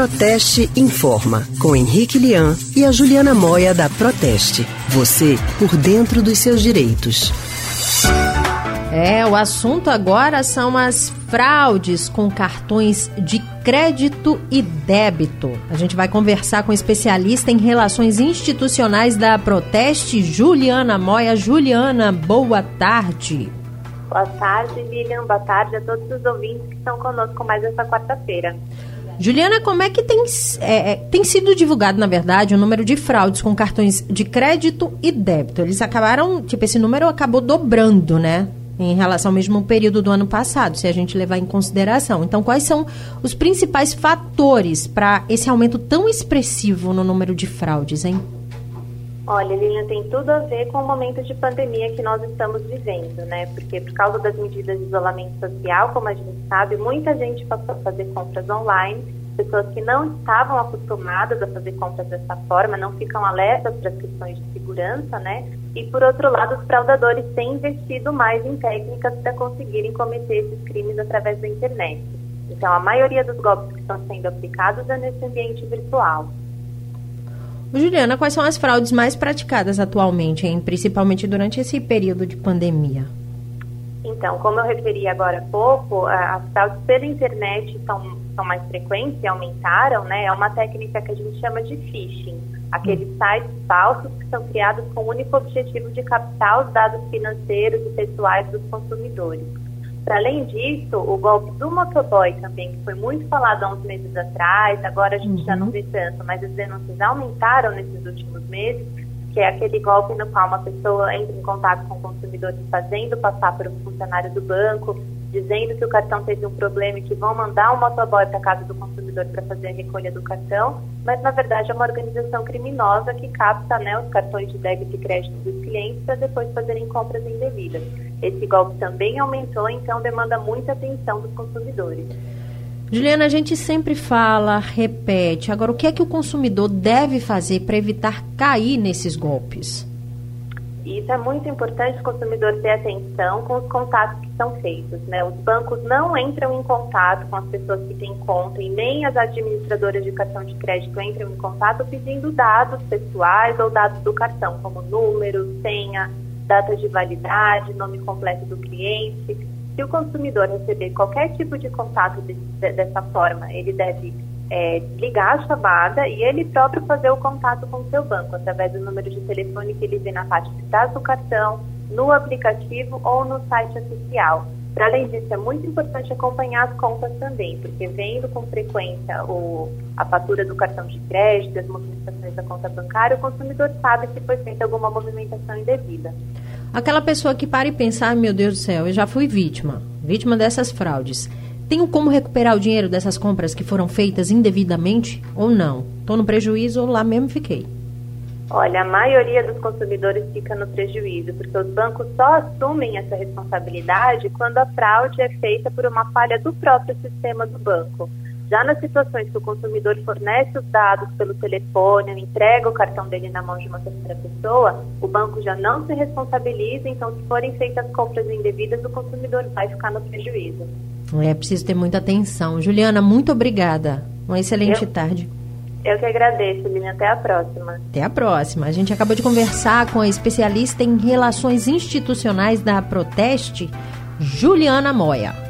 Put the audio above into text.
Proteste Informa, com Henrique Lian e a Juliana Moia da Proteste. Você por dentro dos seus direitos. É, o assunto agora são as fraudes com cartões de crédito e débito. A gente vai conversar com especialista em relações institucionais da Proteste, Juliana Moia. Juliana, boa tarde. Boa tarde, Lilian. Boa tarde a todos os ouvintes que estão conosco mais essa quarta-feira. Juliana, como é que tem, é, é, tem sido divulgado, na verdade, o número de fraudes com cartões de crédito e débito? Eles acabaram, tipo, esse número acabou dobrando, né? Em relação ao mesmo período do ano passado, se a gente levar em consideração. Então, quais são os principais fatores para esse aumento tão expressivo no número de fraudes, hein? Olha, Lilian, tem tudo a ver com o momento de pandemia que nós estamos vivendo, né? Porque por causa das medidas de isolamento social, como a gente sabe, muita gente passou a fazer compras online. Pessoas que não estavam acostumadas a fazer compras dessa forma não ficam alertas para as questões de segurança, né? E por outro lado, os fraudadores têm investido mais em técnicas para conseguirem cometer esses crimes através da internet. Então, a maioria dos golpes que estão sendo aplicados é nesse ambiente virtual. Juliana, quais são as fraudes mais praticadas atualmente, hein? principalmente durante esse período de pandemia? Então, como eu referi agora há pouco, as fraudes pela internet são, são mais frequentes e aumentaram, né? É uma técnica que a gente chama de phishing, aqueles sites falsos que são criados com o único objetivo de captar os dados financeiros e pessoais dos consumidores. Para além disso, o golpe do motoboy também, que foi muito falado há uns meses atrás, agora a gente uhum. já não uhum. vê tanto, mas as denúncias aumentaram nesses últimos meses, que é aquele golpe no qual uma pessoa entra em contato com o consumidor fazendo passar por um funcionário do banco, dizendo que o cartão teve um problema e que vão mandar um motoboy para casa do consumidor para fazer a recolha do cartão, mas na verdade é uma organização criminosa que capta né, os cartões de débito e crédito dos clientes para depois fazerem compras indevidas. Esse golpe também aumentou, então demanda muita atenção dos consumidores. Juliana, a gente sempre fala, repete. Agora, o que é que o consumidor deve fazer para evitar cair nesses golpes? Isso é muito importante o consumidor ter atenção com os contatos que são feitos. Né? Os bancos não entram em contato com as pessoas que têm conta e nem as administradoras de cartão de crédito entram em contato pedindo dados pessoais ou dados do cartão, como número, senha, data de validade, nome completo do cliente. Se o consumidor receber qualquer tipo de contato de, de, dessa forma, ele deve é, ligar a chamada e ele próprio fazer o contato com o seu banco, através do número de telefone que ele vê na parte de trás do cartão, no aplicativo ou no site oficial. Para além disso, é muito importante acompanhar as contas também, porque vendo com frequência o, a fatura do cartão de crédito, as movimentações da conta bancária, o consumidor sabe se foi feita alguma movimentação indevida. Aquela pessoa que para e pensa, ah, meu Deus do céu, eu já fui vítima, vítima dessas fraudes. Tenho como recuperar o dinheiro dessas compras que foram feitas indevidamente ou não? Estou no prejuízo ou lá mesmo fiquei? Olha, a maioria dos consumidores fica no prejuízo, porque os bancos só assumem essa responsabilidade quando a fraude é feita por uma falha do próprio sistema do banco. Já nas situações que o consumidor fornece os dados pelo telefone, entrega o cartão dele na mão de uma terceira pessoa, o banco já não se responsabiliza, então se forem feitas compras indevidas, o consumidor vai ficar no prejuízo. É preciso ter muita atenção. Juliana, muito obrigada. Uma excelente eu, tarde. Eu que agradeço, Lina. Até a próxima. Até a próxima. A gente acabou de conversar com a especialista em relações institucionais da Proteste, Juliana Moia.